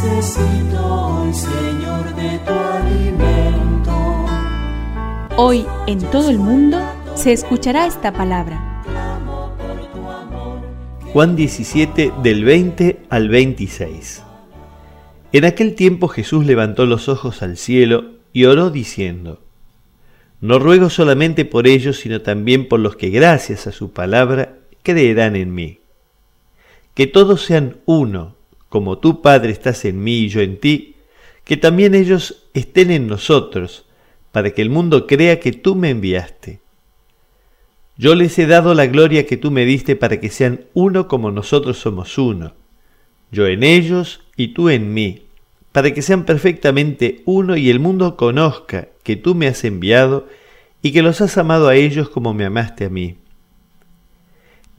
Necesito hoy, Señor, de tu alimento. Hoy en todo el mundo se escuchará esta palabra. Clamo por tu amor. Juan 17 del 20 al 26. En aquel tiempo Jesús levantó los ojos al cielo y oró diciendo, No ruego solamente por ellos, sino también por los que gracias a su palabra creerán en mí. Que todos sean uno, como tú Padre estás en mí y yo en ti, que también ellos estén en nosotros, para que el mundo crea que tú me enviaste. Yo les he dado la gloria que tú me diste para que sean uno como nosotros somos uno yo en ellos y tú en mí, para que sean perfectamente uno y el mundo conozca que tú me has enviado y que los has amado a ellos como me amaste a mí.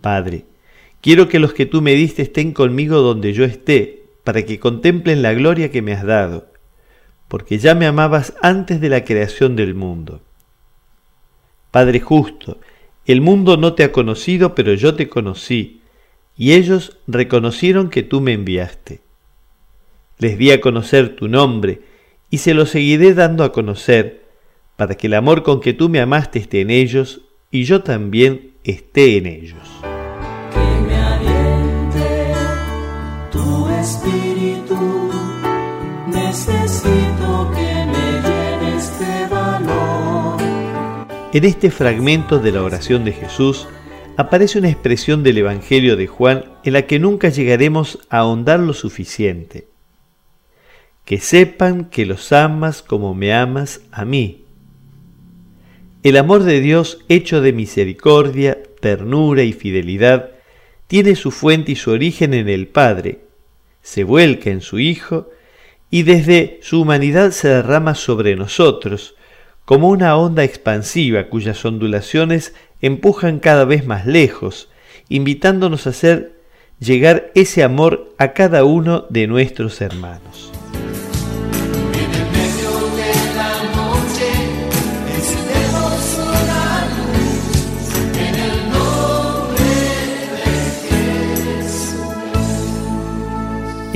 Padre, quiero que los que tú me diste estén conmigo donde yo esté, para que contemplen la gloria que me has dado, porque ya me amabas antes de la creación del mundo. Padre justo, el mundo no te ha conocido, pero yo te conocí, y ellos reconocieron que tú me enviaste. Les di a conocer tu nombre, y se lo seguiré dando a conocer, para que el amor con que tú me amaste esté en ellos, y yo también esté en ellos. Espíritu. Necesito que me llenes de valor. En este fragmento de la oración de Jesús aparece una expresión del Evangelio de Juan en la que nunca llegaremos a ahondar lo suficiente. Que sepan que los amas como me amas a mí. El amor de Dios hecho de misericordia, ternura y fidelidad tiene su fuente y su origen en el Padre, se vuelca en su Hijo y desde su humanidad se derrama sobre nosotros, como una onda expansiva cuyas ondulaciones empujan cada vez más lejos, invitándonos a hacer llegar ese amor a cada uno de nuestros hermanos.